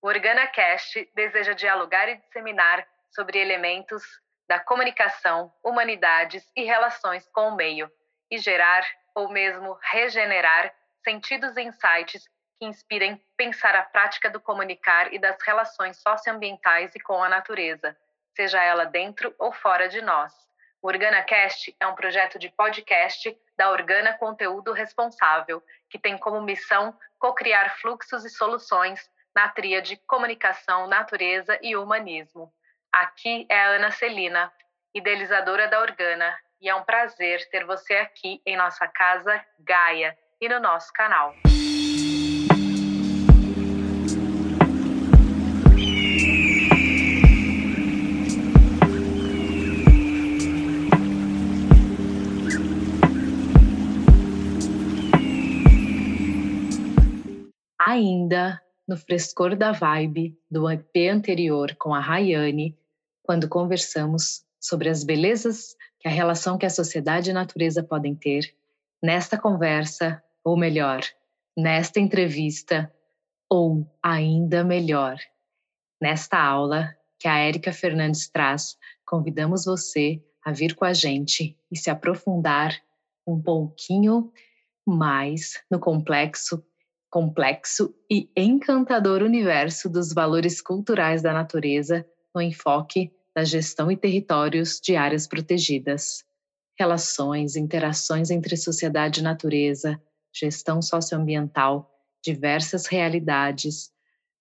O OrganaCast deseja dialogar e disseminar sobre elementos da comunicação, humanidades e relações com o meio, e gerar, ou mesmo regenerar, sentidos e insights que inspirem pensar a prática do comunicar e das relações socioambientais e com a natureza, seja ela dentro ou fora de nós. O OrganaCast é um projeto de podcast da Organa Conteúdo Responsável, que tem como missão co-criar fluxos e soluções na tríade comunicação, natureza e humanismo. Aqui é a Ana Celina, idealizadora da Organa, e é um prazer ter você aqui em nossa casa Gaia e no nosso canal. Ainda no frescor da vibe do EP anterior com a Rayane, quando conversamos sobre as belezas que a relação que a sociedade e a natureza podem ter, nesta conversa, ou melhor, nesta entrevista, ou ainda melhor, nesta aula que a Érica Fernandes traz, convidamos você a vir com a gente e se aprofundar um pouquinho mais no complexo complexo e encantador universo dos valores culturais da natureza no enfoque da gestão e territórios de áreas protegidas. Relações, interações entre sociedade e natureza, gestão socioambiental, diversas realidades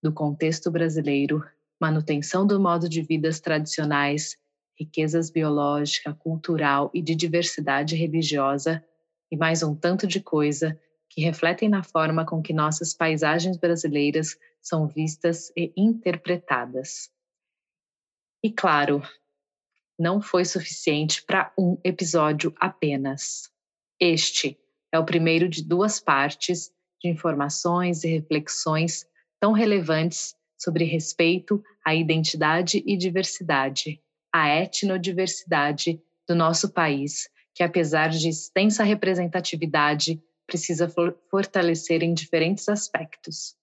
do contexto brasileiro, manutenção do modo de vidas tradicionais, riquezas biológica, cultural e de diversidade religiosa, e mais um tanto de coisa que refletem na forma com que nossas paisagens brasileiras são vistas e interpretadas. E claro, não foi suficiente para um episódio apenas. Este é o primeiro de duas partes de informações e reflexões tão relevantes sobre respeito à identidade e diversidade, à etnodiversidade do nosso país, que apesar de extensa representatividade precisa fortalecer em diferentes aspectos.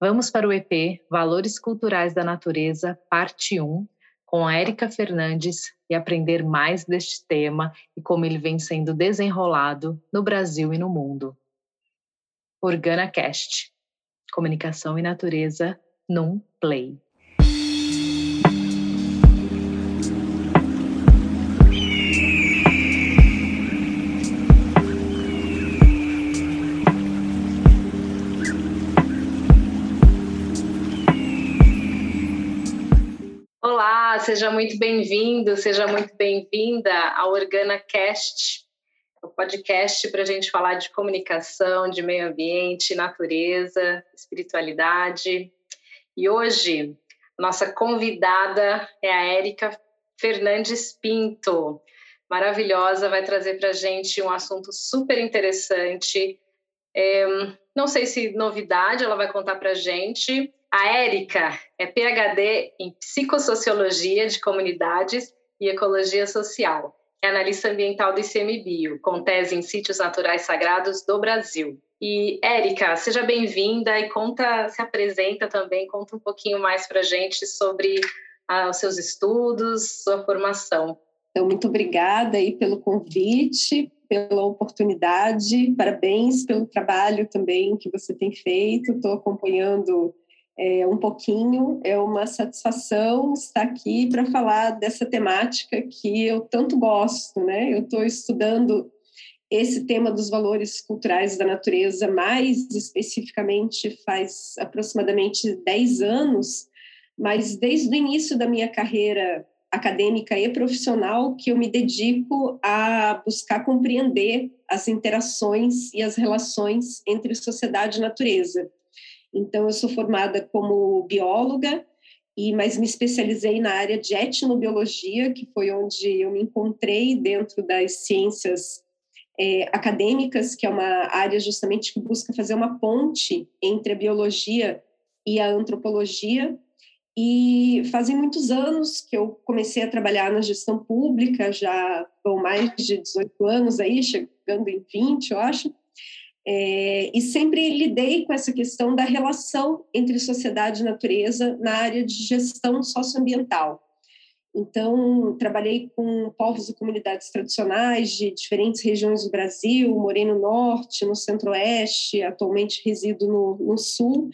Vamos para o EP Valores Culturais da Natureza, parte 1, com a Érica Fernandes e aprender mais deste tema e como ele vem sendo desenrolado no Brasil e no mundo. OrganaCast Comunicação e Natureza num Play. Seja muito bem-vindo, seja muito bem-vinda ao OrganaCast, o podcast para a gente falar de comunicação, de meio ambiente, natureza, espiritualidade. E hoje, nossa convidada é a Érica Fernandes Pinto, maravilhosa, vai trazer para a gente um assunto super interessante. É, não sei se novidade ela vai contar para a gente, a Érica é PhD em Psicossociologia de Comunidades e Ecologia Social. É analista ambiental do ICMBio, com tese em sítios naturais sagrados do Brasil. E, Érica, seja bem-vinda e conta, se apresenta também, conta um pouquinho mais para gente sobre ah, os seus estudos, sua formação. Então, muito obrigada aí pelo convite, pela oportunidade, parabéns pelo trabalho também que você tem feito. Estou acompanhando é, um pouquinho. É uma satisfação estar aqui para falar dessa temática que eu tanto gosto, né? Eu estou estudando esse tema dos valores culturais da natureza mais especificamente faz aproximadamente 10 anos, mas desde o início da minha carreira acadêmica e profissional que eu me dedico a buscar compreender as interações e as relações entre sociedade e natureza. Então, eu sou formada como bióloga, e mas me especializei na área de etnobiologia, que foi onde eu me encontrei dentro das ciências é, acadêmicas, que é uma área justamente que busca fazer uma ponte entre a biologia e a antropologia. E fazem muitos anos que eu comecei a trabalhar na gestão pública, já vão mais de 18 anos aí, chegando em 20, eu acho. É, e sempre lidei com essa questão da relação entre sociedade e natureza na área de gestão socioambiental. Então, trabalhei com povos e comunidades tradicionais de diferentes regiões do Brasil, morei no Norte, no Centro-Oeste, atualmente resido no, no Sul.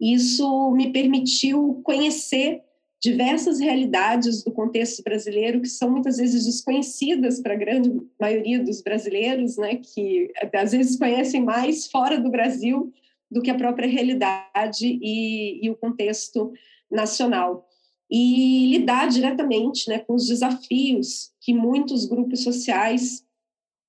Isso me permitiu conhecer diversas realidades do contexto brasileiro que são muitas vezes desconhecidas para a grande maioria dos brasileiros, né, que às vezes conhecem mais fora do Brasil do que a própria realidade e, e o contexto nacional. E lidar diretamente né, com os desafios que muitos grupos sociais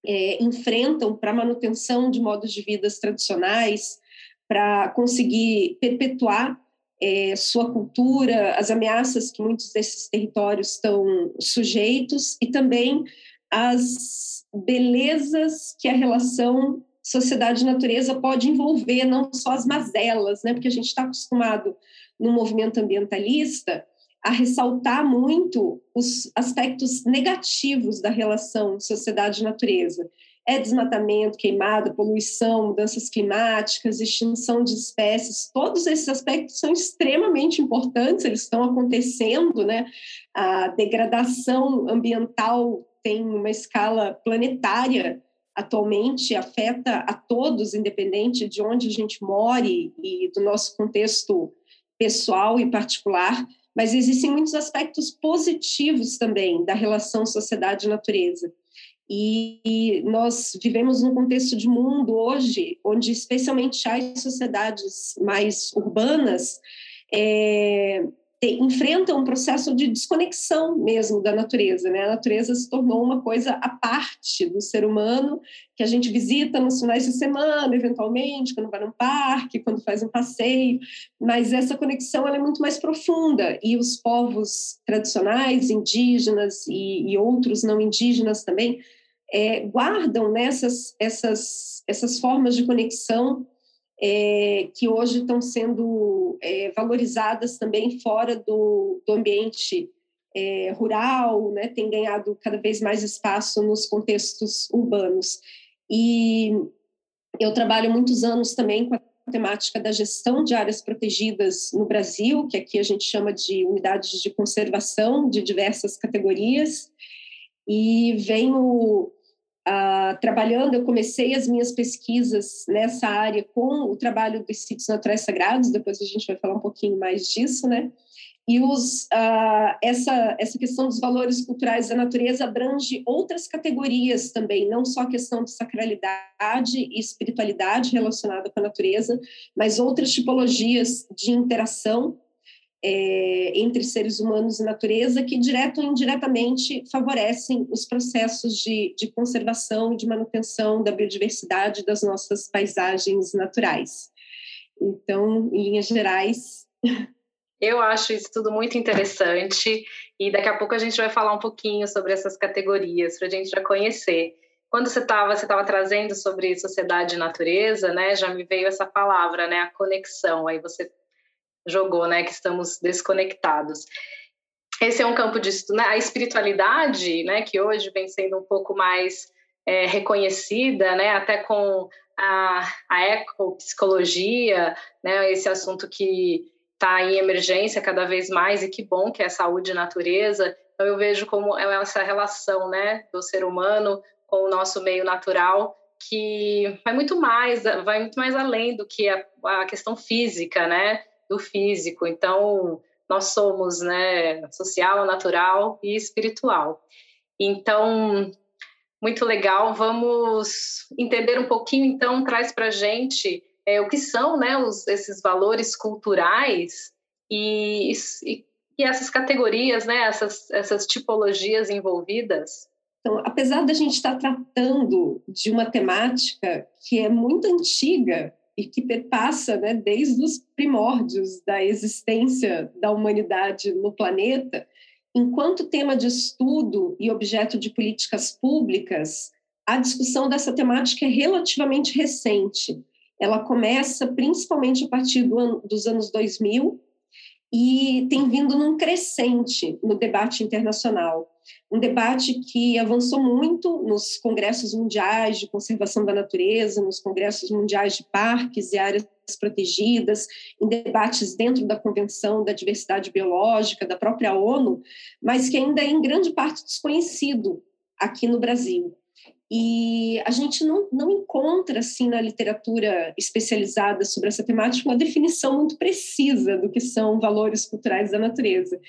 é, enfrentam para a manutenção de modos de vida tradicionais, para conseguir perpetuar é, sua cultura, as ameaças que muitos desses territórios estão sujeitos e também as belezas que a relação sociedade-natureza pode envolver, não só as mazelas, né? porque a gente está acostumado no movimento ambientalista a ressaltar muito os aspectos negativos da relação sociedade-natureza é desmatamento, queimada, poluição, mudanças climáticas, extinção de espécies, todos esses aspectos são extremamente importantes, eles estão acontecendo, né? A degradação ambiental tem uma escala planetária atualmente, afeta a todos, independente de onde a gente more e do nosso contexto pessoal e particular, mas existem muitos aspectos positivos também da relação sociedade-natureza. E nós vivemos num contexto de mundo hoje, onde especialmente as sociedades mais urbanas é, enfrentam um processo de desconexão mesmo da natureza. Né? A natureza se tornou uma coisa à parte do ser humano, que a gente visita nos finais de semana, eventualmente, quando vai num parque, quando faz um passeio, mas essa conexão é muito mais profunda, e os povos tradicionais, indígenas e, e outros não indígenas também, é, guardam nessas essas, essas formas de conexão é, que hoje estão sendo é, valorizadas também fora do, do ambiente é, rural, né, tem ganhado cada vez mais espaço nos contextos urbanos. E eu trabalho muitos anos também com a temática da gestão de áreas protegidas no Brasil, que aqui a gente chama de unidades de conservação de diversas categorias, e venho Uh, trabalhando, eu comecei as minhas pesquisas nessa área com o trabalho dos sítios naturais sagrados, depois a gente vai falar um pouquinho mais disso, né? E os, uh, essa, essa questão dos valores culturais da natureza abrange outras categorias também, não só a questão de sacralidade e espiritualidade relacionada com a natureza, mas outras tipologias de interação é, entre seres humanos e natureza que, direto ou indiretamente, favorecem os processos de, de conservação e de manutenção da biodiversidade das nossas paisagens naturais. Então, em linhas gerais. Eu acho isso tudo muito interessante e daqui a pouco a gente vai falar um pouquinho sobre essas categorias para a gente já conhecer. Quando você estava você tava trazendo sobre sociedade e natureza, né, já me veio essa palavra, né, a conexão. Aí você jogou, né, que estamos desconectados. Esse é um campo de estudo, né? a espiritualidade, né, que hoje vem sendo um pouco mais é, reconhecida, né, até com a, a ecopsicologia, né, esse assunto que está em emergência cada vez mais e que bom que é saúde e natureza. Então eu vejo como é essa relação, né, do ser humano com o nosso meio natural que vai muito mais, vai muito mais além do que a, a questão física, né? Do físico. Então, nós somos né, social, natural e espiritual. Então, muito legal. Vamos entender um pouquinho, então, traz para a gente é, o que são né, os, esses valores culturais e, e, e, essas categorias, né, essas, essas tipologias envolvidas. Então, apesar da gente estar tratando de uma temática que é muito antiga, e que perpassa né, desde os primórdios da existência da humanidade no planeta, enquanto tema de estudo e objeto de políticas públicas, a discussão dessa temática é relativamente recente. Ela começa principalmente a partir do ano, dos anos 2000 e tem vindo num crescente no debate internacional. Um debate que avançou muito nos congressos mundiais de conservação da natureza, nos congressos mundiais de parques e áreas protegidas, em debates dentro da Convenção da Diversidade Biológica, da própria ONU, mas que ainda é em grande parte desconhecido aqui no Brasil. E a gente não, não encontra, assim, na literatura especializada sobre essa temática, uma definição muito precisa do que são valores culturais da natureza.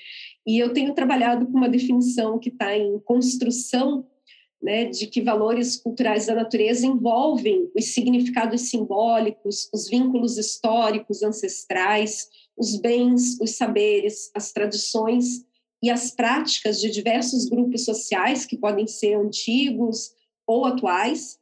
E eu tenho trabalhado com uma definição que está em construção, né, de que valores culturais da natureza envolvem os significados simbólicos, os vínculos históricos, ancestrais, os bens, os saberes, as tradições e as práticas de diversos grupos sociais que podem ser antigos, ou atuais,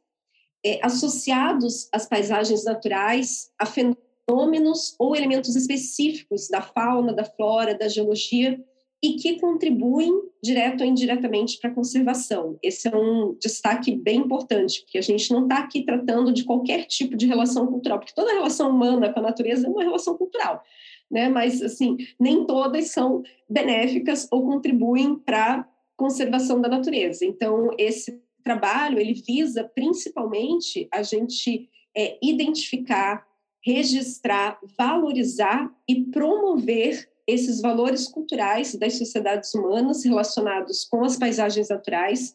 é, associados às paisagens naturais, a fenômenos ou elementos específicos da fauna, da flora, da geologia e que contribuem direto ou indiretamente para a conservação. Esse é um destaque bem importante, porque a gente não está aqui tratando de qualquer tipo de relação cultural, porque toda relação humana com a natureza é uma relação cultural, né? Mas assim, nem todas são benéficas ou contribuem para a conservação da natureza. Então, esse trabalho ele visa principalmente a gente é, identificar, registrar, valorizar e promover esses valores culturais das sociedades humanas relacionados com as paisagens naturais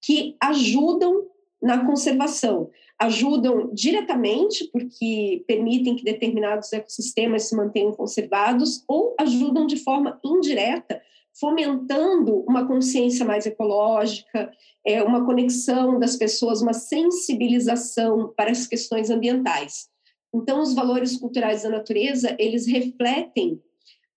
que ajudam na conservação, ajudam diretamente porque permitem que determinados ecossistemas se mantenham conservados ou ajudam de forma indireta fomentando uma consciência mais ecológica, é, uma conexão das pessoas, uma sensibilização para as questões ambientais. Então, os valores culturais da natureza, eles refletem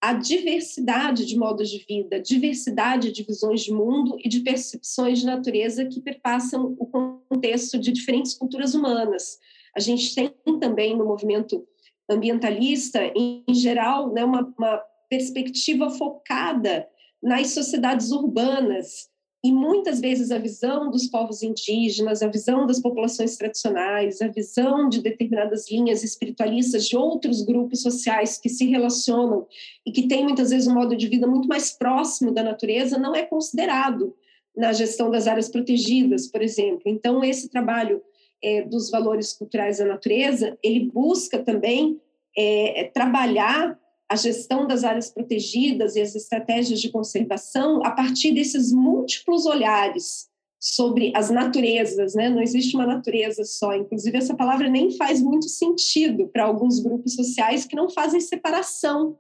a diversidade de modos de vida, diversidade de visões de mundo e de percepções de natureza que perpassam o contexto de diferentes culturas humanas. A gente tem também no movimento ambientalista, em geral, né, uma, uma perspectiva focada nas sociedades urbanas. E muitas vezes a visão dos povos indígenas, a visão das populações tradicionais, a visão de determinadas linhas espiritualistas de outros grupos sociais que se relacionam e que têm muitas vezes um modo de vida muito mais próximo da natureza não é considerado na gestão das áreas protegidas, por exemplo. Então, esse trabalho é, dos valores culturais da natureza, ele busca também é, trabalhar a gestão das áreas protegidas e as estratégias de conservação a partir desses múltiplos olhares sobre as naturezas, né? Não existe uma natureza só. Inclusive essa palavra nem faz muito sentido para alguns grupos sociais que não fazem separação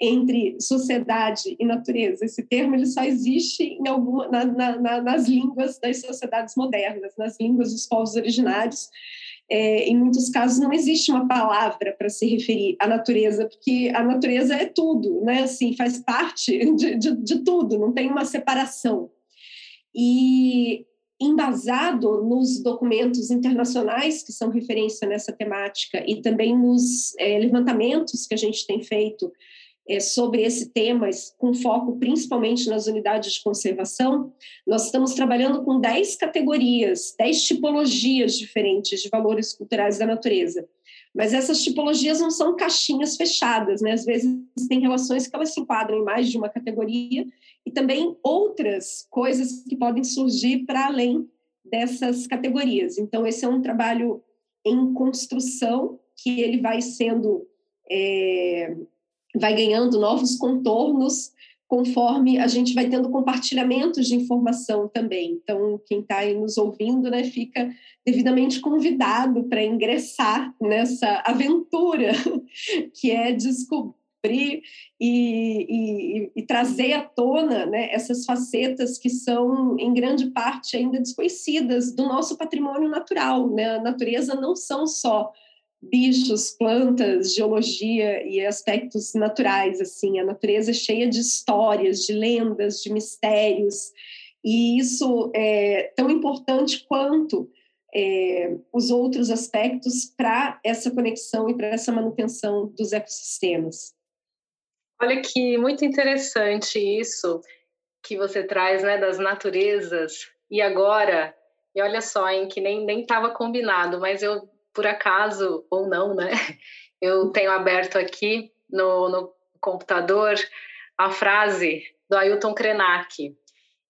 entre sociedade e natureza. Esse termo ele só existe em alguma, na, na, nas línguas das sociedades modernas, nas línguas dos povos originários é, em muitos casos não existe uma palavra para se referir à natureza, porque a natureza é tudo, né? Assim, faz parte de, de, de tudo, não tem uma separação. E embasado nos documentos internacionais que são referência nessa temática e também nos é, levantamentos que a gente tem feito é, sobre esse tema, com foco principalmente nas unidades de conservação, nós estamos trabalhando com 10 categorias, 10 tipologias diferentes de valores culturais da natureza. Mas essas tipologias não são caixinhas fechadas, né? Às vezes tem relações que elas se enquadram em mais de uma categoria e também outras coisas que podem surgir para além dessas categorias. Então, esse é um trabalho em construção que ele vai sendo é, vai ganhando novos contornos conforme a gente vai tendo compartilhamentos de informação também. Então, quem está aí nos ouvindo, né, fica devidamente convidado para ingressar nessa aventura que é descobrir e, e, e, trazer à tona né, essas facetas que são, em grande parte, ainda desconhecidas do nosso patrimônio natural. Né? A natureza não são só bichos, plantas, geologia e aspectos naturais assim. A natureza é cheia de histórias, de lendas, de mistérios, e isso é tão importante quanto é, os outros aspectos para essa conexão e para essa manutenção dos ecossistemas. Olha que muito interessante isso que você traz, né, das naturezas. E agora, e olha só, em que nem nem estava combinado, mas eu por acaso ou não, né? Eu tenho aberto aqui no, no computador a frase do Ailton Krenak,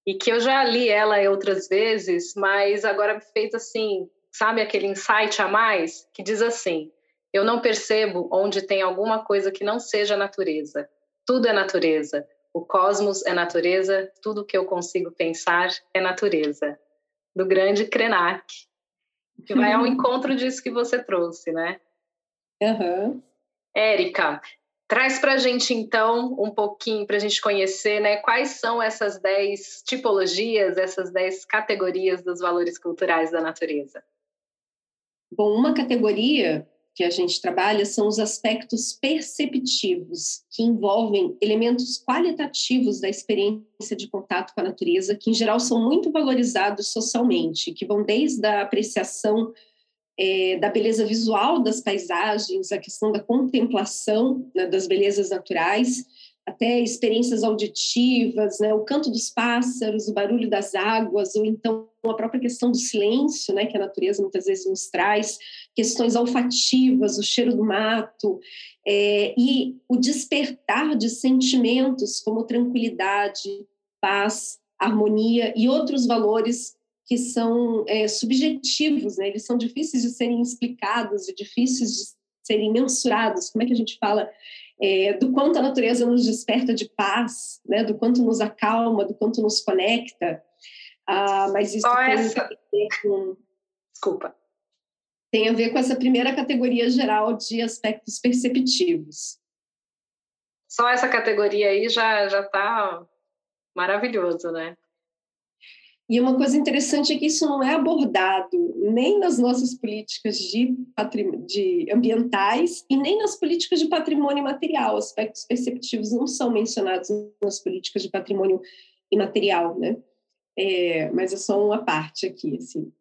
e que eu já li ela outras vezes, mas agora fez assim, sabe aquele insight a mais que diz assim: eu não percebo onde tem alguma coisa que não seja natureza. Tudo é natureza. O cosmos é natureza, tudo que eu consigo pensar é natureza. Do grande Krenak, que vai ao encontro disso que você trouxe, né? Uhum. Érica, traz para a gente então um pouquinho para a gente conhecer, né? Quais são essas dez tipologias, essas dez categorias dos valores culturais da natureza? Bom, uma categoria que a gente trabalha são os aspectos perceptivos, que envolvem elementos qualitativos da experiência de contato com a natureza, que em geral são muito valorizados socialmente, que vão desde a apreciação é, da beleza visual das paisagens, a questão da contemplação né, das belezas naturais, até experiências auditivas, né, o canto dos pássaros, o barulho das águas, ou então a própria questão do silêncio, né, que a natureza muitas vezes nos traz, questões olfativas, o cheiro do mato, é, e o despertar de sentimentos como tranquilidade, paz, harmonia e outros valores que são é, subjetivos, né? eles são difíceis de serem explicados e difíceis de serem mensurados. Como é que a gente fala é, do quanto a natureza nos desperta de paz, né? do quanto nos acalma, do quanto nos conecta? Ah, mas isso tem essa... a ver com... Desculpa. Tem a ver com essa primeira categoria geral de aspectos perceptivos. Só essa categoria aí já já está maravilhoso, né? E uma coisa interessante é que isso não é abordado nem nas nossas políticas de, de ambientais e nem nas políticas de patrimônio material. Aspectos perceptivos não são mencionados nas políticas de patrimônio imaterial, né? É, mas é só uma parte aqui, assim.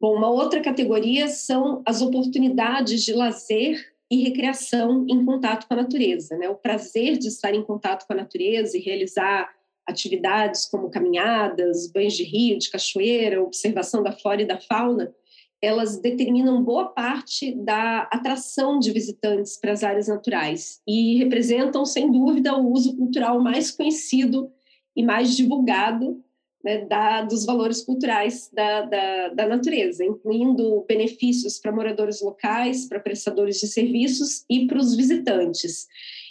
Bom, uma outra categoria são as oportunidades de lazer e recreação em contato com a natureza, né? O prazer de estar em contato com a natureza e realizar atividades como caminhadas, banhos de rio, de cachoeira, observação da flora e da fauna, elas determinam boa parte da atração de visitantes para as áreas naturais e representam, sem dúvida, o uso cultural mais conhecido e mais divulgado né, da, dos valores culturais da, da, da natureza, incluindo benefícios para moradores locais, para prestadores de serviços e para os visitantes.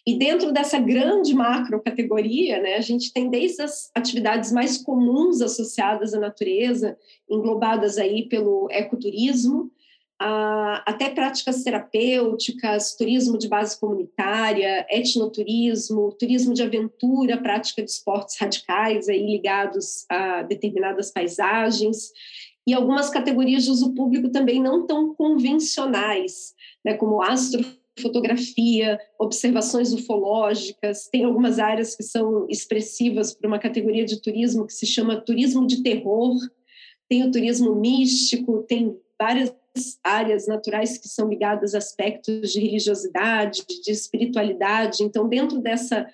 E dentro dessa grande macro categoria, né, a gente tem desde as atividades mais comuns associadas à natureza, englobadas aí pelo ecoturismo, a, até práticas terapêuticas, turismo de base comunitária, etnoturismo, turismo de aventura, prática de esportes radicais aí ligados a determinadas paisagens. E algumas categorias de uso público também não tão convencionais, né, como astro fotografia, observações ufológicas, tem algumas áreas que são expressivas para uma categoria de turismo que se chama turismo de terror, tem o turismo místico, tem várias áreas naturais que são ligadas a aspectos de religiosidade, de espiritualidade. Então, dentro dessa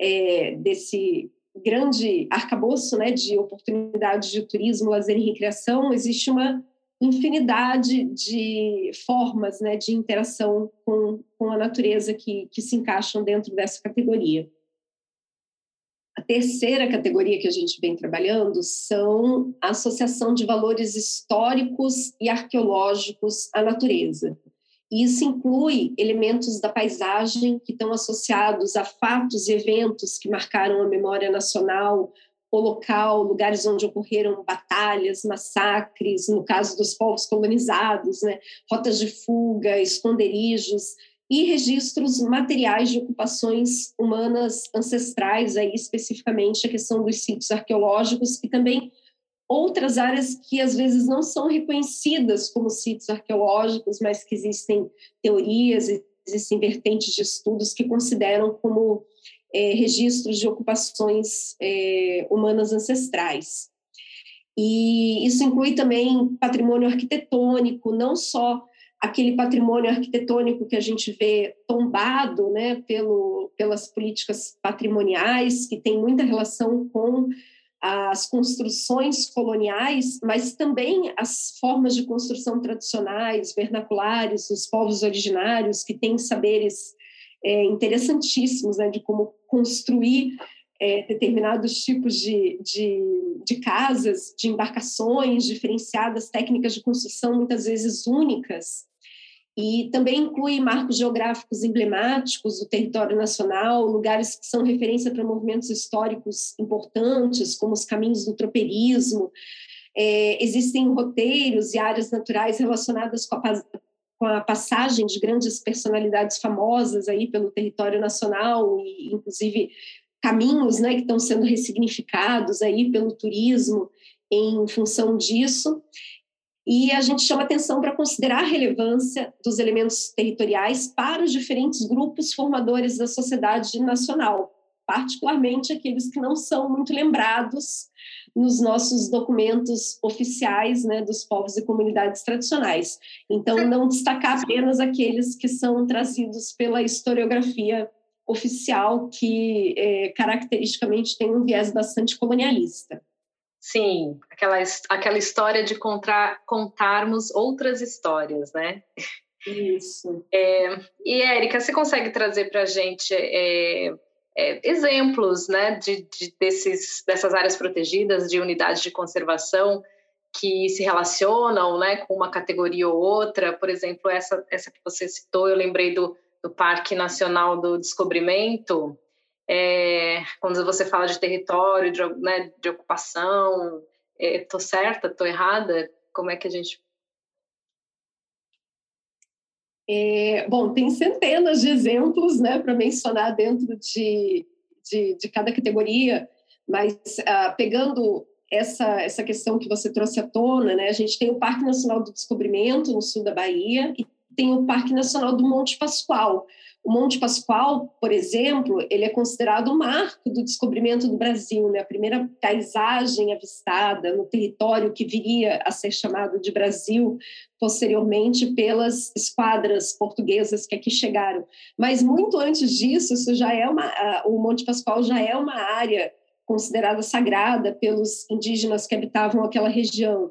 é, desse grande arcabouço né, de oportunidades de turismo, lazer e recreação, existe uma infinidade de formas né, de interação com, com a natureza que, que se encaixam dentro dessa categoria. Terceira categoria que a gente vem trabalhando são a associação de valores históricos e arqueológicos à natureza. Isso inclui elementos da paisagem que estão associados a fatos e eventos que marcaram a memória nacional, o local, lugares onde ocorreram batalhas, massacres, no caso dos povos colonizados, né, rotas de fuga, esconderijos e registros materiais de ocupações humanas ancestrais, aí especificamente a questão dos sítios arqueológicos e também outras áreas que às vezes não são reconhecidas como sítios arqueológicos, mas que existem teorias, existem vertentes de estudos que consideram como é, registros de ocupações é, humanas ancestrais. E isso inclui também patrimônio arquitetônico, não só aquele patrimônio arquitetônico que a gente vê tombado né, pelo, pelas políticas patrimoniais, que tem muita relação com as construções coloniais, mas também as formas de construção tradicionais, vernaculares, os povos originários, que têm saberes é, interessantíssimos né, de como construir é, determinados tipos de, de, de, casas, de embarcações diferenciadas, técnicas de construção muitas vezes únicas, e também inclui marcos geográficos emblemáticos do território nacional, lugares que são referência para movimentos históricos importantes, como os caminhos do tropeirismo. É, existem roteiros e áreas naturais relacionadas com a, com a passagem de grandes personalidades famosas aí pelo território nacional, e inclusive caminhos né, que estão sendo ressignificados aí pelo turismo em função disso. E a gente chama atenção para considerar a relevância dos elementos territoriais para os diferentes grupos formadores da sociedade nacional, particularmente aqueles que não são muito lembrados nos nossos documentos oficiais né, dos povos e comunidades tradicionais. Então, não destacar apenas aqueles que são trazidos pela historiografia oficial, que é, caracteristicamente tem um viés bastante colonialista. Sim, aquela, aquela história de contar, contarmos outras histórias, né? Isso. É, e, Érica, você consegue trazer para a gente é, é, exemplos né, de, de, desses, dessas áreas protegidas, de unidades de conservação que se relacionam né, com uma categoria ou outra? Por exemplo, essa, essa que você citou, eu lembrei do, do Parque Nacional do Descobrimento, é, quando você fala de território, de, né, de ocupação, estou é, certa, estou errada? Como é que a gente. É, bom, tem centenas de exemplos né, para mencionar dentro de, de, de, cada categoria, mas ah, pegando essa, essa questão que você trouxe à tona, né, a gente tem o Parque Nacional do Descobrimento, no sul da Bahia, e tem o Parque Nacional do Monte Pascoal, o Monte Pascoal, por exemplo, ele é considerado o marco do descobrimento do Brasil, né? a primeira paisagem avistada no território que viria a ser chamado de Brasil posteriormente pelas esquadras portuguesas que aqui chegaram. Mas muito antes disso, isso já é uma, o Monte Pascoal já é uma área considerada sagrada pelos indígenas que habitavam aquela região.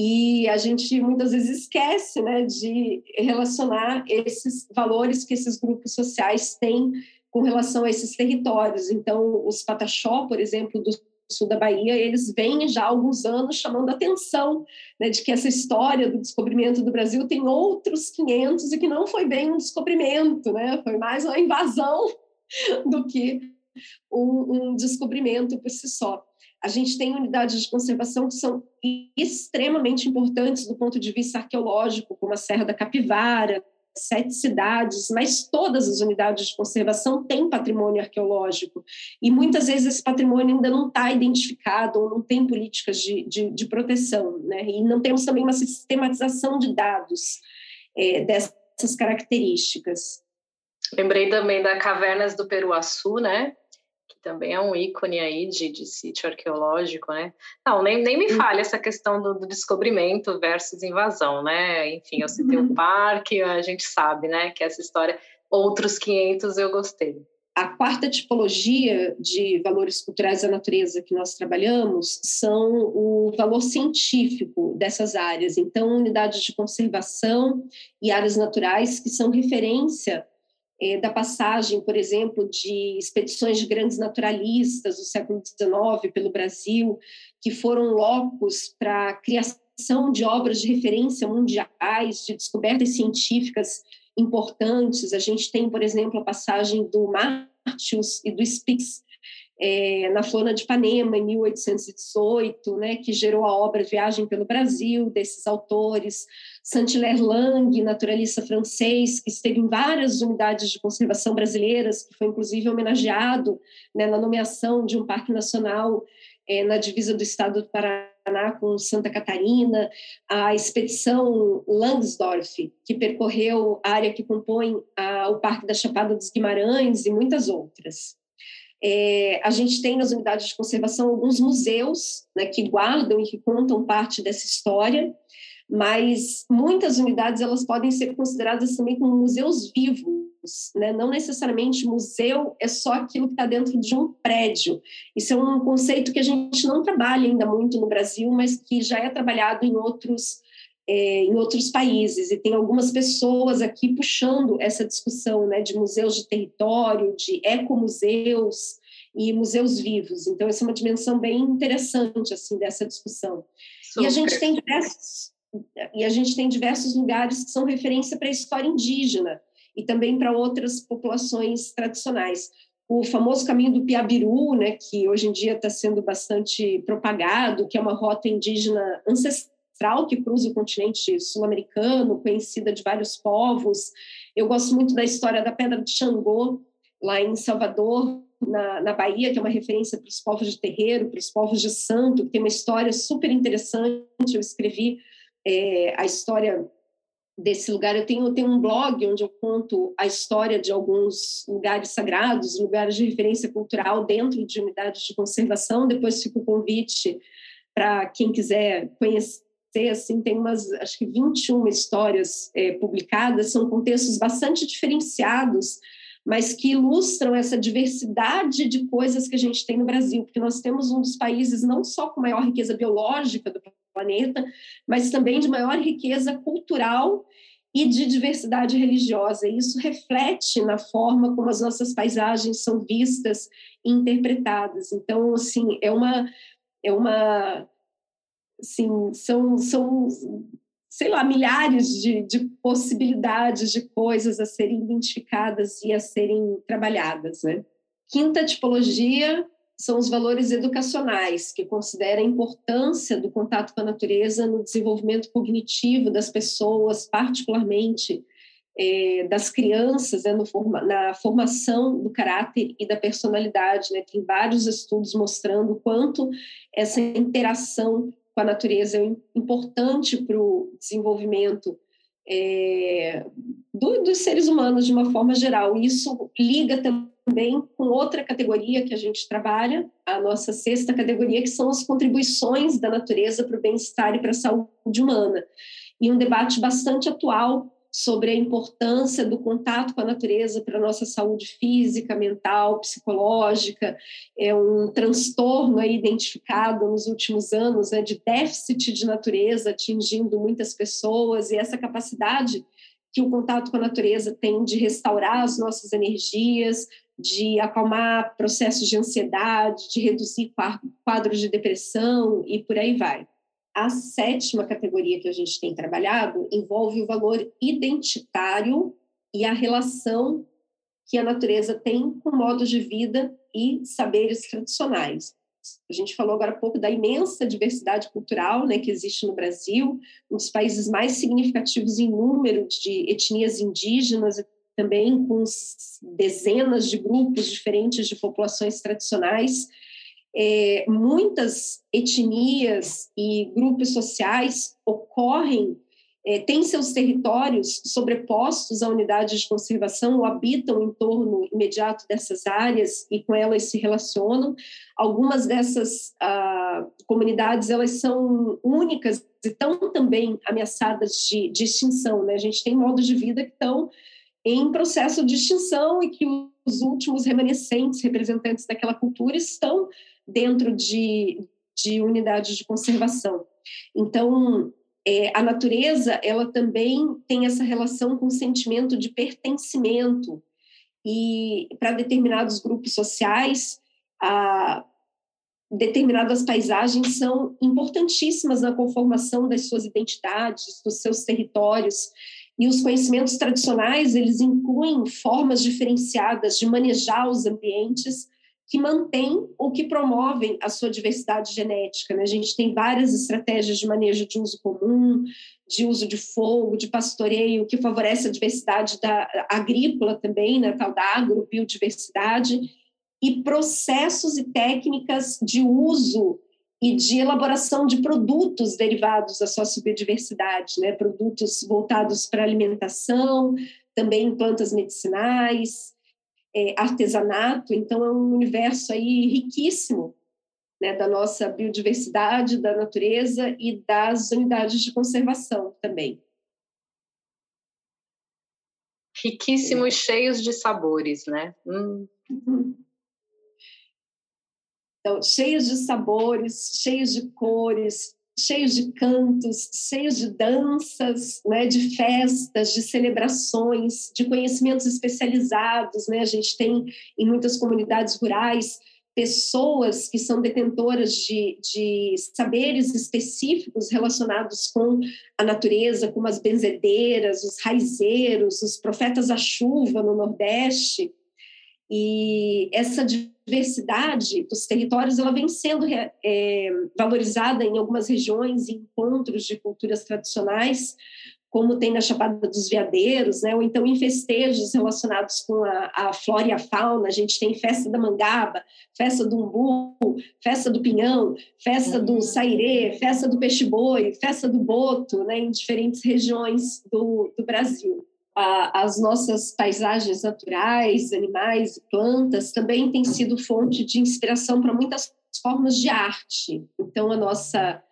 E a gente muitas vezes esquece né, de relacionar esses valores que esses grupos sociais têm com relação a esses territórios. Então, os Pataxó, por exemplo, do sul da Bahia, eles vêm já há alguns anos chamando a atenção né, de que essa história do descobrimento do Brasil tem outros 500 e que não foi bem um descobrimento, né? foi mais uma invasão do que um, um descobrimento por si só. A gente tem unidades de conservação que são extremamente importantes do ponto de vista arqueológico, como a Serra da Capivara, sete cidades, mas todas as unidades de conservação têm patrimônio arqueológico. E muitas vezes esse patrimônio ainda não está identificado ou não tem políticas de, de, de, proteção. Né? E não temos também uma sistematização de dados é, dessas características. Lembrei também da Cavernas do Peruaçu, né? Também é um ícone aí de, de sítio arqueológico, né? Não, nem, nem me uhum. fale essa questão do, do descobrimento versus invasão, né? Enfim, eu citei o um parque, a gente sabe, né, que essa história, outros 500 eu gostei. A quarta tipologia de valores culturais da natureza que nós trabalhamos são o valor científico dessas áreas. Então, unidades de conservação e áreas naturais que são referência da passagem, por exemplo, de expedições de grandes naturalistas do século XIX pelo Brasil, que foram locos para a criação de obras de referência mundiais, de descobertas científicas importantes. A gente tem, por exemplo, a passagem do Martius e do Spix é, na Flora de Ipanema, em 1818, né, que gerou a obra Viagem pelo Brasil, desses autores. Saint-Hilaire Lang, naturalista francês, que esteve em várias unidades de conservação brasileiras, que foi inclusive homenageado né, na nomeação de um parque nacional é, na divisa do estado do Paraná com Santa Catarina, a expedição Langsdorff, que percorreu a área que compõe a, o Parque da Chapada dos Guimarães e muitas outras. É, a gente tem nas unidades de conservação alguns museus né, que guardam e que contam parte dessa história, mas muitas unidades elas podem ser consideradas também como museus vivos, né? não necessariamente museu é só aquilo que está dentro de um prédio. Isso é um conceito que a gente não trabalha ainda muito no Brasil, mas que já é trabalhado em outros é, em outros países, e tem algumas pessoas aqui puxando essa discussão né, de museus de território, de ecomuseus e museus vivos. Então, essa é uma dimensão bem interessante assim dessa discussão. Super. E a gente tem diversos e a gente tem diversos lugares que são referência para a história indígena e também para outras populações tradicionais. O famoso caminho do Piabiru, né, que hoje em dia está sendo bastante propagado, que é uma rota indígena ancestral que cruza o continente sul-americano, conhecida de vários povos. Eu gosto muito da história da Pedra de Xangô, lá em Salvador, na, na Bahia, que é uma referência para os povos de terreiro, para os povos de santo, que tem uma história super interessante. Eu escrevi é, a história desse lugar. Eu tenho, eu tenho um blog onde eu conto a história de alguns lugares sagrados, lugares de referência cultural dentro de unidades de conservação. Depois fica o convite para quem quiser conhecer assim, tem umas, acho que 21 histórias é, publicadas, são contextos bastante diferenciados, mas que ilustram essa diversidade de coisas que a gente tem no Brasil, porque nós temos um dos países não só com maior riqueza biológica do planeta, mas também de maior riqueza cultural e de diversidade religiosa. Isso reflete na forma como as nossas paisagens são vistas e interpretadas. Então, assim, é uma é uma assim, são, são, sei lá, milhares de, de possibilidades de coisas a serem identificadas e a serem trabalhadas. Né? Quinta tipologia são os valores educacionais, que considera a importância do contato com a natureza no desenvolvimento cognitivo das pessoas, particularmente é, das crianças, né, forma, na formação do caráter e da personalidade. Né? Tem vários estudos mostrando o quanto essa interação com a natureza é importante para o desenvolvimento é, do, dos seres humanos de uma forma geral. Isso liga também com outra categoria que a gente trabalha, a nossa sexta categoria, que são as contribuições da natureza para o bem-estar e para a saúde humana. E um debate bastante atual sobre a importância do contato com a natureza para a nossa saúde física, mental, psicológica. É um transtorno identificado nos últimos anos né, de déficit de natureza atingindo muitas pessoas e essa capacidade que o contato com a natureza tem de restaurar as nossas energias, de acalmar processos de ansiedade, de reduzir quadros de depressão e por aí vai. A sétima categoria que a gente tem trabalhado envolve o valor identitário e a relação que a natureza tem com modos de vida e saberes tradicionais. A gente falou agora há pouco da imensa diversidade cultural né, que existe no Brasil, um dos países mais significativos em número de etnias indígenas, também com dezenas de grupos diferentes de populações tradicionais. É, muitas etnias e grupos sociais ocorrem, é, têm seus territórios sobrepostos à unidade de conservação ou habitam em torno imediato dessas áreas e com elas se relacionam. Algumas dessas ah, comunidades elas são únicas e estão também ameaçadas de, de extinção. Né? A gente tem modos de vida que estão em processo de extinção e que os últimos remanescentes, representantes daquela cultura, estão dentro de, de unidades de conservação. Então, é, a natureza, ela também tem essa relação com o sentimento de pertencimento. E para determinados grupos sociais, a, determinadas paisagens são importantíssimas na conformação das suas identidades, dos seus territórios. E os conhecimentos tradicionais, eles incluem formas diferenciadas de manejar os ambientes que mantêm ou que promovem a sua diversidade genética. Né? A gente tem várias estratégias de manejo de uso comum, de uso de fogo, de pastoreio, que favorece a diversidade da agrícola também, né? tal da agrobiodiversidade, e processos e técnicas de uso e de elaboração de produtos derivados da sociobiodiversidade, né? produtos voltados para alimentação, também plantas medicinais, é, artesanato, então é um universo aí riquíssimo né, da nossa biodiversidade, da natureza e das unidades de conservação também. Riquíssimos, cheios de sabores, né? Hum. Uhum. Então, cheios de sabores, cheios de cores, cheios de cantos, cheios de danças, né, de festas, de celebrações, de conhecimentos especializados. Né? A gente tem em muitas comunidades rurais pessoas que são detentoras de, de saberes específicos relacionados com a natureza, como as benzedeiras, os raizeiros, os profetas da chuva no Nordeste. E essa diversidade dos territórios ela vem sendo é, valorizada em algumas regiões, em encontros de culturas tradicionais, como tem na Chapada dos Veadeiros, né? ou então em festejos relacionados com a, a, flora e a fauna. A gente tem festa da mangaba, festa do umbu, festa do pinhão, festa do sairê, festa do peixe-boi, festa do boto, né? em diferentes regiões do, do Brasil as nossas paisagens naturais, animais e plantas também têm sido fonte de inspiração para muitas formas de arte. Então, a nossa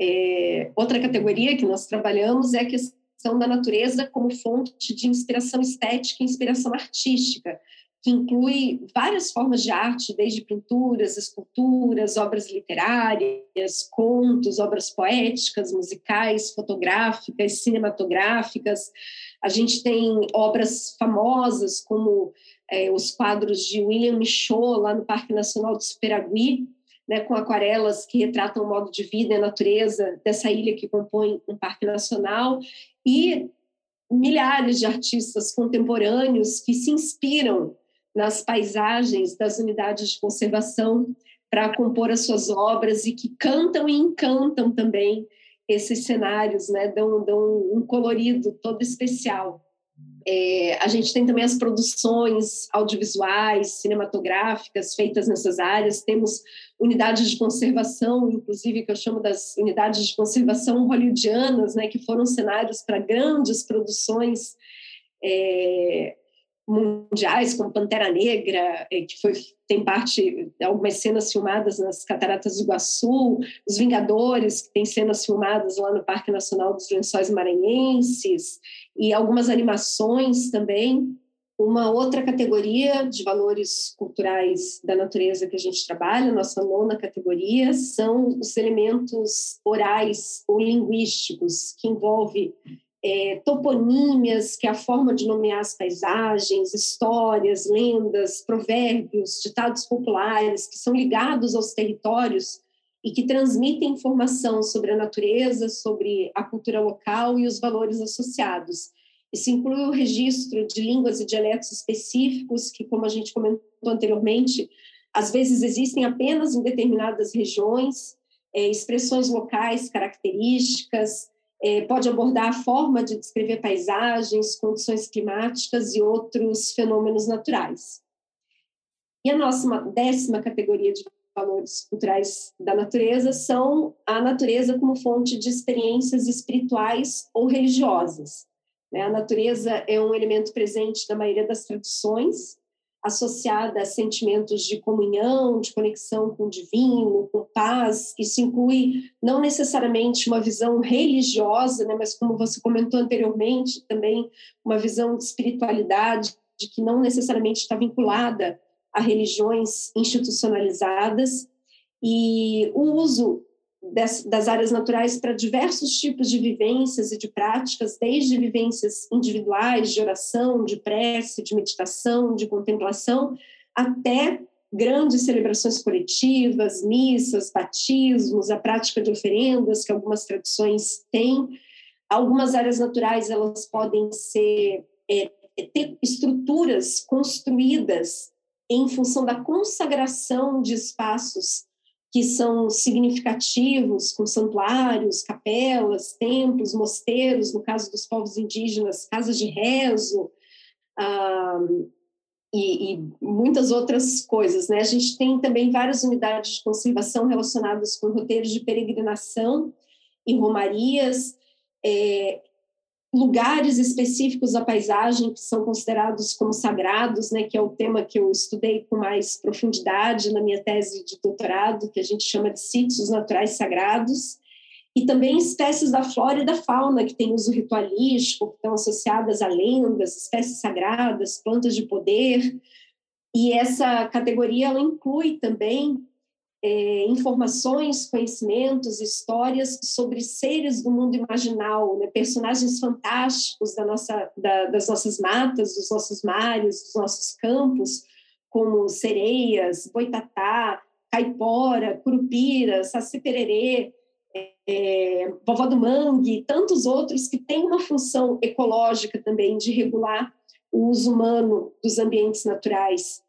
é, outra categoria que nós trabalhamos é a questão da natureza como fonte de inspiração estética e inspiração artística, que inclui várias formas de arte, desde pinturas, esculturas, obras literárias, contos, obras poéticas, musicais, fotográficas, cinematográficas. A gente tem obras famosas como é, os quadros de William Michaud, lá no Parque Nacional do Superagui, né, com aquarelas que retratam o modo de vida e a natureza dessa ilha que compõe um parque nacional, e milhares de artistas contemporâneos que se inspiram nas paisagens das unidades de conservação para compor as suas obras e que cantam e encantam também esses cenários, né? dão, dão um colorido todo especial. É, a gente tem também as produções audiovisuais, cinematográficas feitas nessas áreas. Temos unidades de conservação, inclusive que eu chamo das unidades de conservação hollywoodianas, né, que foram cenários para grandes produções é, mundiais, como Pantera Negra, eh, que foi, tem parte, algumas cenas filmadas nas Cataratas do Iguaçu, Os Vingadores, que tem cenas filmadas lá no Parque Nacional dos Lençóis Maranhenses, e algumas animações também. Uma outra categoria de valores culturais da natureza que a gente trabalha, nossa nona categoria, são os elementos orais ou linguísticos, que envolve é, toponímias, que é a forma de nomear as paisagens, histórias, lendas, provérbios, ditados populares, que são ligados aos territórios e que transmitem informação sobre a natureza, sobre a cultura local e os valores associados. Isso inclui o registro de línguas e dialetos específicos, que, como a gente comentou anteriormente, às vezes existem apenas em determinadas regiões, é, expressões locais características, é, pode abordar a forma de descrever paisagens, condições climáticas e outros fenômenos naturais. E a nossa décima categoria de valores culturais da natureza são a natureza como fonte de experiências espirituais ou religiosas. Né? A natureza é um elemento presente na maioria das tradições, associada a sentimentos de comunhão, de conexão com o divino, com paz. Isso inclui não necessariamente uma visão religiosa, né, mas como você comentou anteriormente, também uma visão de espiritualidade de que não necessariamente está vinculada a religiões institucionalizadas e o uso das áreas naturais para diversos tipos de vivências e de práticas, desde vivências individuais, de oração, de prece, de meditação, de contemplação, até grandes celebrações coletivas, missas, batismos, a prática de oferendas que algumas tradições têm. Algumas áreas naturais elas podem ser é, ter estruturas construídas em função da consagração de espaços que são significativos, com santuários, capelas, templos, mosteiros, no caso dos povos indígenas, casas de rezo, ah, e, e, muitas outras coisas. Né? A gente tem também várias unidades de conservação relacionadas com roteiros de peregrinação e romarias, é, lugares específicos da paisagem que são considerados como sagrados, né, que é o tema que eu estudei com mais profundidade na minha tese de doutorado, que a gente chama de sítios naturais sagrados, e também espécies da flora e da fauna que têm uso ritualístico, que estão associadas a lendas, espécies sagradas, plantas de poder. E essa categoria ela inclui também é, informações, conhecimentos, histórias sobre seres do mundo imaginal, né? personagens fantásticos da nossa, da, das nossas matas, dos nossos mares, dos nossos campos, como sereias, boitatá, caipora, curupira, saci pererê, é, vovó do mangue, tantos outros que têm uma função ecológica também de regular o uso humano dos ambientes naturais.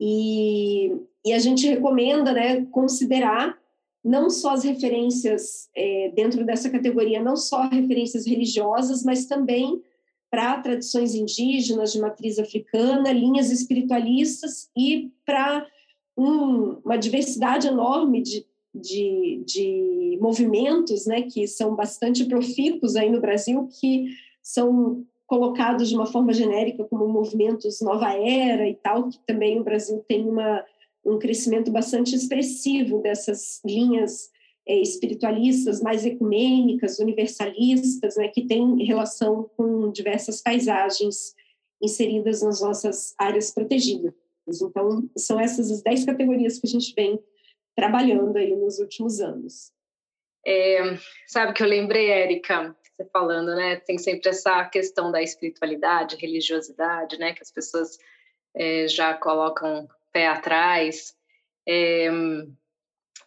E, e a gente recomenda né, considerar não só as referências é, dentro dessa categoria, não só referências religiosas, mas também para tradições indígenas de matriz africana, linhas espiritualistas e para um, uma diversidade enorme de, de, de movimentos, né, que são bastante profícuos aí no Brasil, que são colocados de uma forma genérica como movimentos nova era e tal, que também o Brasil tem uma, um crescimento bastante expressivo dessas linhas é, espiritualistas mais ecumênicas, universalistas, né, que têm relação com diversas paisagens inseridas nas nossas áreas protegidas. Então, são essas as dez categorias que a gente vem trabalhando aí nos últimos anos. É, sabe que eu lembrei, Érica, você falando, né? Tem sempre essa questão da espiritualidade, religiosidade, né? Que as pessoas é, já colocam pé atrás. É,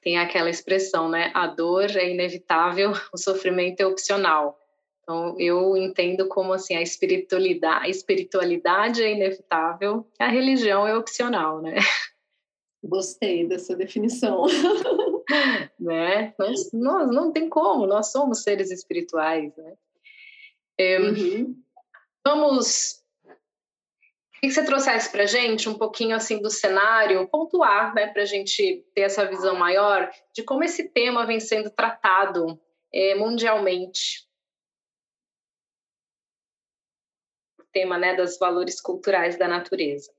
tem aquela expressão, né? A dor é inevitável, o sofrimento é opcional. Então, eu entendo como assim a espiritualidade, a espiritualidade é inevitável, a religião é opcional, né? Gostei dessa definição. né? Nós, nós, não tem como, nós somos seres espirituais, né? É, uhum. Vamos que você trouxesse para a gente um pouquinho assim do cenário, pontuar, né, para a gente ter essa visão maior de como esse tema vem sendo tratado é, mundialmente. O tema, né, dos valores culturais da natureza.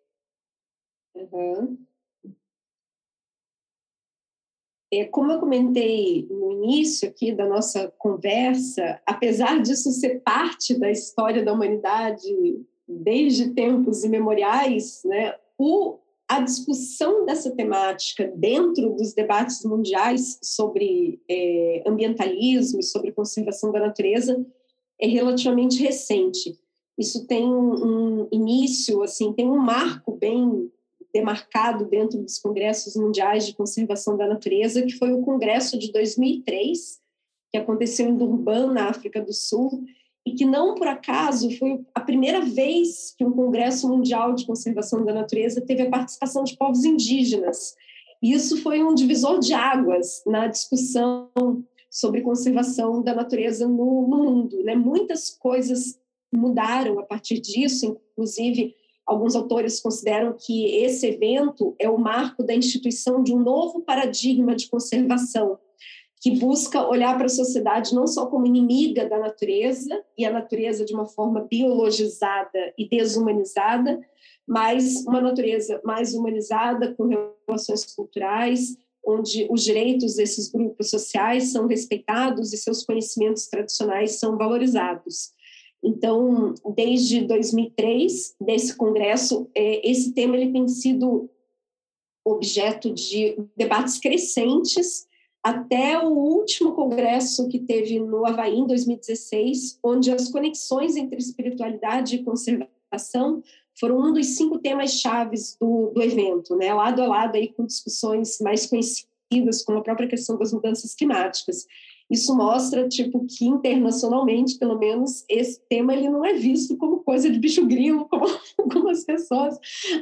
Uhum. É, como eu comentei no início aqui da nossa conversa, apesar disso ser parte da história da humanidade desde tempos imemoriais, né, o, a discussão dessa temática dentro dos debates mundiais sobre é, ambientalismo e sobre conservação da natureza é relativamente recente. Isso tem um, um início, assim, tem um marco bem demarcado dentro dos congressos mundiais de conservação da natureza, que foi o congresso de 2003, que aconteceu em Durban, na África do Sul, e que não por acaso foi a primeira vez que um Congresso Mundial de Conservação da Natureza teve a participação de povos indígenas. E isso foi um divisor de águas na discussão sobre conservação da natureza no, no mundo. Né? Muitas coisas mudaram a partir disso, inclusive alguns autores consideram que esse evento é o marco da instituição de um novo paradigma de conservação, que busca olhar para a sociedade não só como inimiga da natureza, e a natureza de uma forma biologizada e desumanizada, mas uma natureza mais humanizada, com relações culturais, onde os direitos desses grupos sociais são respeitados e seus conhecimentos tradicionais são valorizados. Então, desde 2003, desse congresso, é, esse tema ele tem sido objeto de debates crescentes até o último congresso que teve no Havaí, em 2016, onde as conexões entre espiritualidade e conservação foram um dos cinco temas chaves do, do evento, né? lado a lado aí com discussões mais conhecidas, como a própria questão das mudanças climáticas. Isso mostra, tipo, que internacionalmente, pelo menos, esse tema ele não é visto como coisa de bicho grilo, como algumas pessoas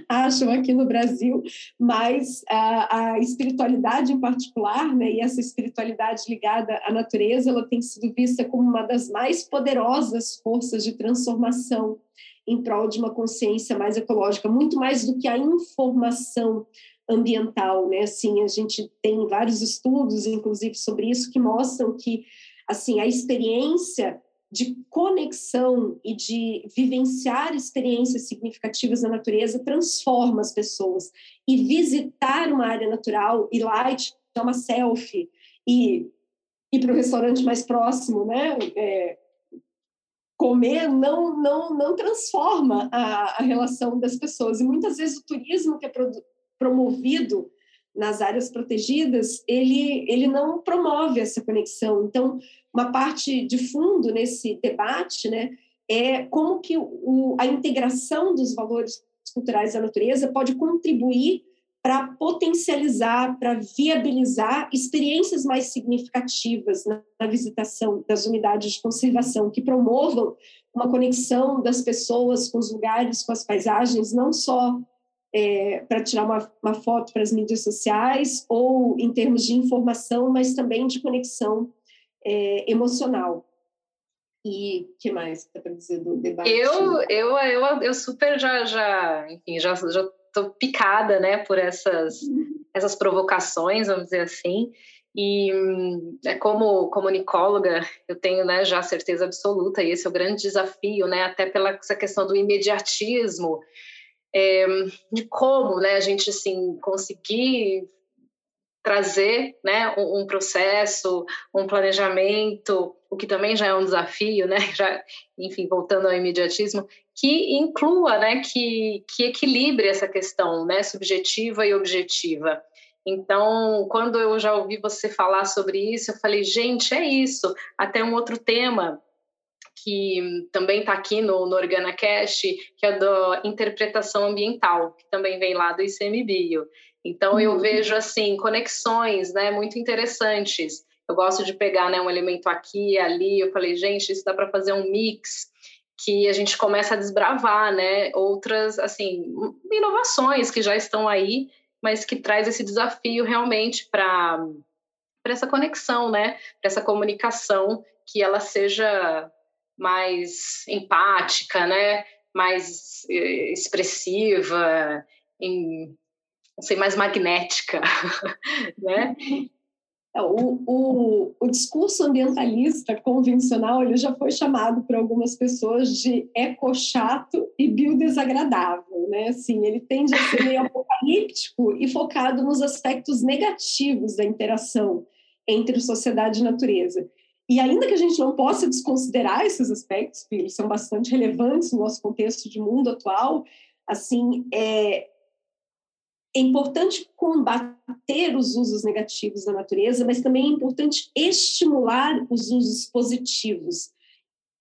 acham aqui no Brasil, mas a, a espiritualidade em particular, né, e essa espiritualidade ligada à natureza, ela tem sido vista como uma das mais poderosas forças de transformação em prol de uma consciência mais ecológica, muito mais do que a informação ambiental, né? Assim, a gente tem vários estudos, inclusive, sobre isso que mostram que, assim, a experiência de conexão e de vivenciar experiências significativas na natureza transforma as pessoas. E visitar uma área natural, ir lá e tirar uma selfie e ir para o restaurante mais próximo, né? É, comer não não não transforma a, a relação das pessoas e muitas vezes o turismo que é promovido nas áreas protegidas, ele, ele não promove essa conexão. Então, uma parte de fundo nesse debate né, é como que o, a integração dos valores culturais da natureza pode contribuir para potencializar, para viabilizar experiências mais significativas na, na, visitação das unidades de conservação, que promovam uma conexão das pessoas com os lugares, com as paisagens, não só é, para tirar uma, uma foto para as mídias sociais ou em termos de informação, mas também de conexão é, emocional. E que mais que para dizer do debate? Eu, eu, eu, eu super já, já, enfim, já, já tô picada, né, por essas, essas provocações, vamos dizer assim. E é como comunicóloga, eu tenho né, já certeza absoluta, e esse é o grande desafio, né, até pela essa questão do imediatismo, é, de como né, a gente assim, conseguir trazer né, um, um, processo, um planejamento, o que também já é um desafio, né, já, enfim, voltando ao imediatismo, que inclua, né, que, que equilibre essa questão né, subjetiva e objetiva. Então, quando eu já ouvi você falar sobre isso, eu falei, gente, é isso. Até um outro tema que também está aqui no, no OrganaCast, que é da interpretação ambiental, que também vem lá do ICMBio. Então uhum. eu vejo assim conexões, né, muito interessantes. Eu gosto de pegar, né, um elemento aqui ali. Eu falei, gente, isso dá para fazer um mix que a gente começa a desbravar, né, outras assim inovações que já estão aí, mas que traz esse desafio realmente para para essa conexão, né, para essa comunicação que ela seja mais empática, né, mais eh, expressiva, em não sei, mais magnética, né? É, o, o, o, discurso ambientalista convencional ele já foi chamado por algumas pessoas de eco-chato e biodesagradável, né? Assim, ele tende a ser meio apocalíptico e focado nos aspectos negativos da interação entre sociedade e natureza. E ainda que a gente não possa desconsiderar esses aspectos, porque eles são bastante relevantes no nosso contexto de mundo atual, assim, é, é importante combater os usos negativos da natureza, mas também é importante estimular os usos positivos.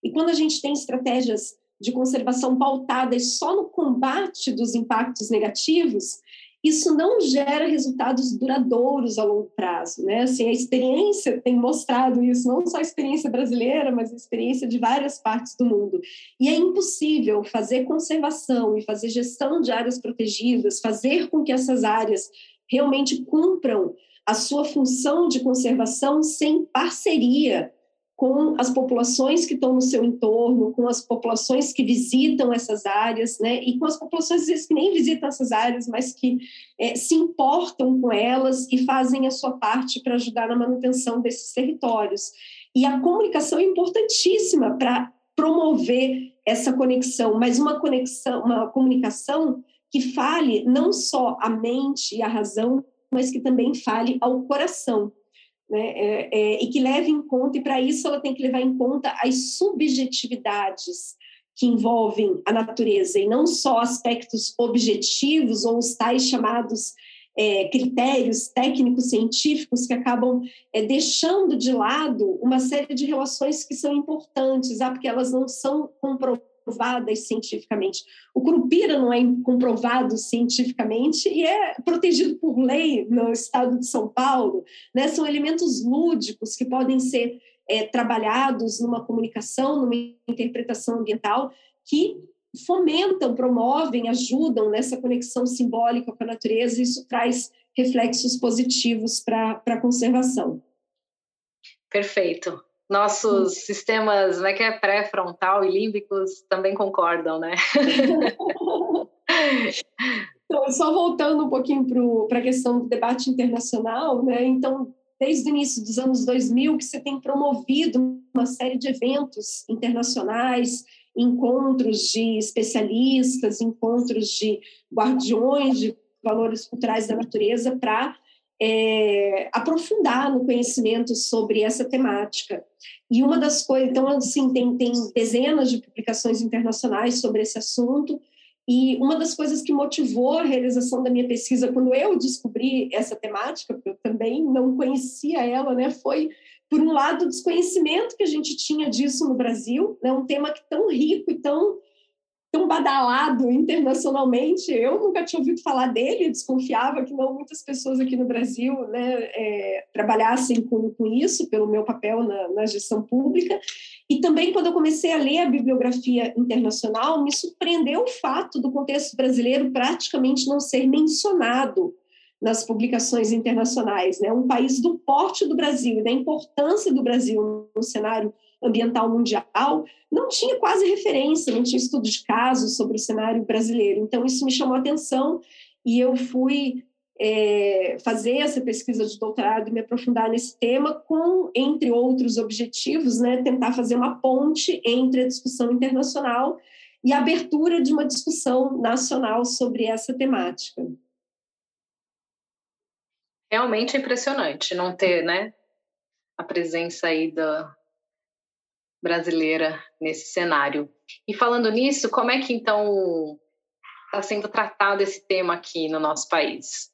E quando a gente tem estratégias de conservação pautadas só no combate dos impactos negativos, isso não gera resultados duradouros a longo prazo, né? Assim, a experiência tem mostrado isso, não só a experiência brasileira, mas a experiência de várias partes do mundo. E é impossível fazer conservação e fazer gestão de áreas protegidas, fazer com que essas áreas realmente cumpram a sua função de conservação sem parceria com as populações que estão no seu entorno, com as populações que visitam essas áreas, né, e com as populações às vezes, que nem visitam essas áreas, mas que é, se importam com elas e fazem a sua parte para ajudar na manutenção desses territórios. E a comunicação é importantíssima para promover essa conexão, mas uma conexão, uma comunicação que fale não só a mente e a razão, mas que também fale ao coração né? É, é, e que leve em conta, e para isso ela tem que levar em conta as subjetividades que envolvem a natureza, e não só aspectos objetivos ou os tais chamados é, critérios técnicos científicos que acabam é, deixando de lado uma série de relações que são importantes, ah, porque elas não são comprovadas comprovadas cientificamente. O curupira não é comprovado cientificamente e é protegido por lei no estado de São Paulo. Né? São elementos lúdicos que podem ser é, trabalhados numa comunicação, numa interpretação ambiental, que fomentam, promovem, ajudam nessa conexão simbólica com a natureza, e isso traz reflexos positivos para a conservação. Perfeito nossos Sim. sistemas, né, que é pré-frontal e límbicos também concordam, né? então, só voltando um pouquinho para a questão do debate internacional, né? Então, desde o início dos anos 2000 que você tem promovido uma série de eventos internacionais, encontros de especialistas, encontros de guardiões de valores culturais da natureza para é, aprofundar no conhecimento sobre essa temática. E uma das coisas, então, assim, tem, tem dezenas de publicações internacionais sobre esse assunto, E uma das coisas que motivou a realização da minha pesquisa, quando eu descobri essa temática, porque eu também não conhecia ela, né, foi, por um lado, o desconhecimento que a gente tinha disso no Brasil, né, um tema que tão rico e tão tão badalado internacionalmente. Eu nunca tinha ouvido falar dele, desconfiava que não muitas pessoas aqui no Brasil né, é, trabalhassem com, com isso, pelo meu papel na, na gestão pública. E também, quando eu comecei a ler a bibliografia internacional, me surpreendeu o fato do contexto brasileiro praticamente não ser mencionado nas publicações internacionais. Né? Um país do porte do Brasil e da importância do Brasil no cenário ambiental mundial, não tinha quase referência, não tinha estudo de casos sobre o cenário brasileiro. Então, isso me chamou a atenção e eu fui é, fazer essa pesquisa de doutorado e me aprofundar nesse tema, com, entre outros objetivos, né, tentar fazer uma ponte entre a discussão internacional e a abertura de uma discussão nacional sobre essa temática. Realmente impressionante não ter, né, a presença aí da, brasileira nesse cenário. E falando nisso, como é que então está sendo tratado esse tema aqui no nosso país?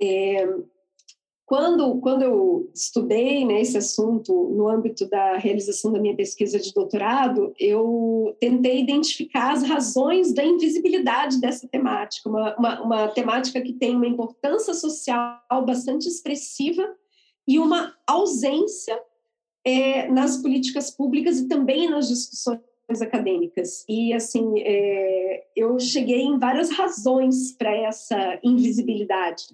É, quando, quando eu estudei né, esse assunto no âmbito da realização da minha pesquisa de doutorado, eu tentei identificar as razões da invisibilidade dessa temática, uma, uma, uma temática que tem uma importância social bastante expressiva e uma ausência é, nas políticas públicas e também nas discussões acadêmicas. E, assim, é, eu cheguei em várias razões para essa invisibilidade.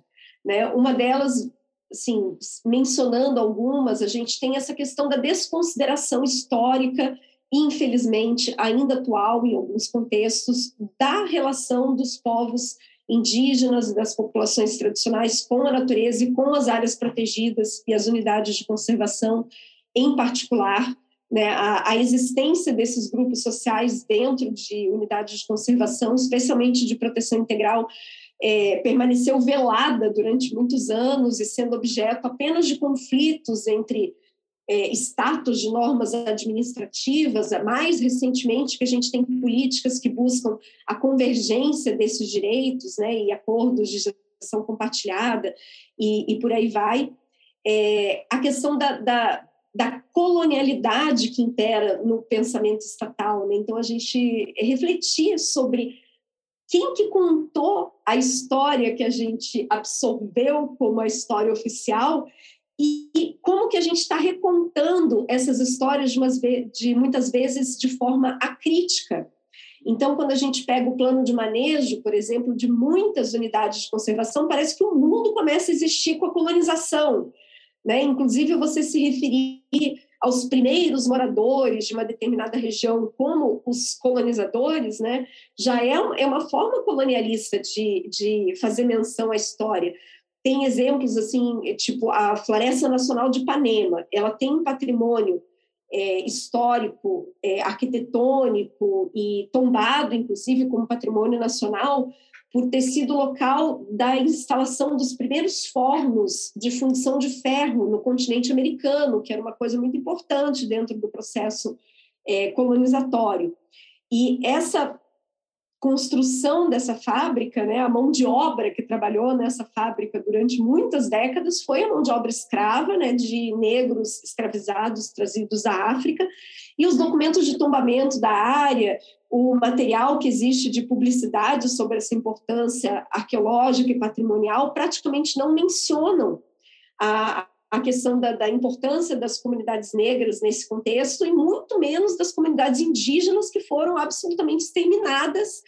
Né? Uma delas, assim, mencionando algumas, a gente tem essa questão da desconsideração histórica, infelizmente, ainda atual em alguns contextos, da relação dos povos indígenas e das populações tradicionais com a natureza e com as áreas protegidas e as unidades de conservação em particular, né, a, a, existência desses grupos sociais dentro de unidades de conservação, especialmente de proteção integral, é, permaneceu velada durante muitos anos e sendo objeto apenas de conflitos entre é, status de normas administrativas, mais recentemente que a gente tem políticas que buscam a convergência desses direitos, né, e acordos de gestão compartilhada, e, e por aí vai. É, a questão da, da da colonialidade que impera no pensamento estatal. Né? Então, a gente refletir sobre quem que contou a história que a gente absorveu como a história oficial e como que a gente está recontando essas histórias de, de muitas vezes de forma acrítica. Então, quando a gente pega o plano de manejo, por exemplo, de muitas unidades de conservação, parece que o mundo começa a existir com a colonização. Né? Inclusive, você se referir aos primeiros moradores de uma determinada região como os colonizadores, né? já é, é uma forma colonialista de, de fazer menção à história. Tem exemplos assim, tipo a Floresta Nacional de Ipanema, ela tem um patrimônio é, histórico, é, arquitetônico e tombado, inclusive, como patrimônio nacional, por ter sido local da instalação dos primeiros fornos de fundição de ferro no continente americano, que era uma coisa muito importante dentro do processo é, colonizatório. E essa construção dessa fábrica, né, a mão de obra que trabalhou nessa fábrica durante muitas décadas foi a mão de obra escrava, né, de negros escravizados trazidos da África, e os documentos de tombamento da área, o material que existe de publicidade sobre essa importância arqueológica e patrimonial praticamente não mencionam a, a questão da, da, importância das comunidades negras nesse contexto e muito menos das comunidades indígenas que foram absolutamente exterminadas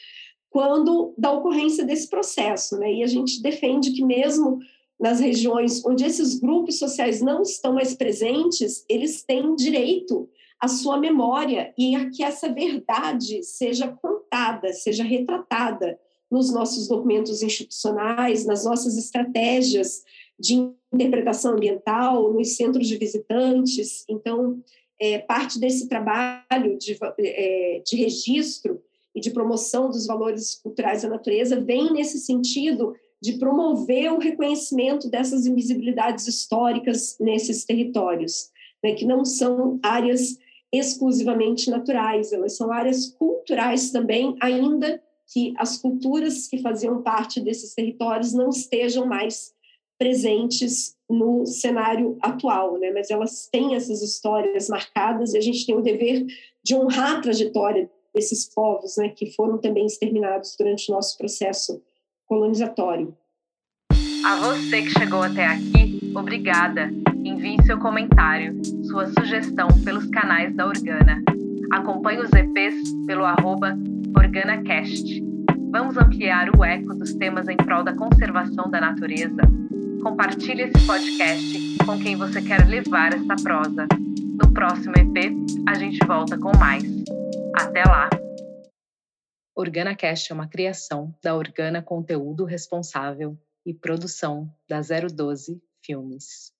quando da ocorrência desse processo, né? E a gente defende que mesmo nas regiões onde esses grupos sociais não estão mais presentes, eles têm direito a sua memória e a que essa verdade seja contada, seja retratada nos nossos documentos institucionais, nas nossas estratégias de interpretação ambiental, nos centros de visitantes. Então, é, parte desse trabalho de, é, de registro e de promoção dos valores culturais da natureza vem nesse sentido de promover o reconhecimento dessas invisibilidades históricas nesses territórios, né, que não são áreas exclusivamente naturais, elas são áreas culturais também, ainda que as culturas que faziam parte desses territórios não estejam mais presentes no cenário atual, né? mas elas têm essas histórias marcadas e a gente tem o dever de honrar a trajetória desses povos né, que foram também exterminados durante o nosso processo colonizatório. A você que chegou até aqui, obrigada. Envie seu comentário, sua sugestão pelos canais da Organa. Acompanhe os EPs pelo arroba OrganaCast. Vamos ampliar o eco dos temas em prol da conservação da natureza. Compartilhe esse podcast com quem você quer levar esta prosa. No próximo EP, a gente volta com mais. Até lá! OrganaCast é uma criação da Organa Conteúdo Responsável e produção da 012 Filmes.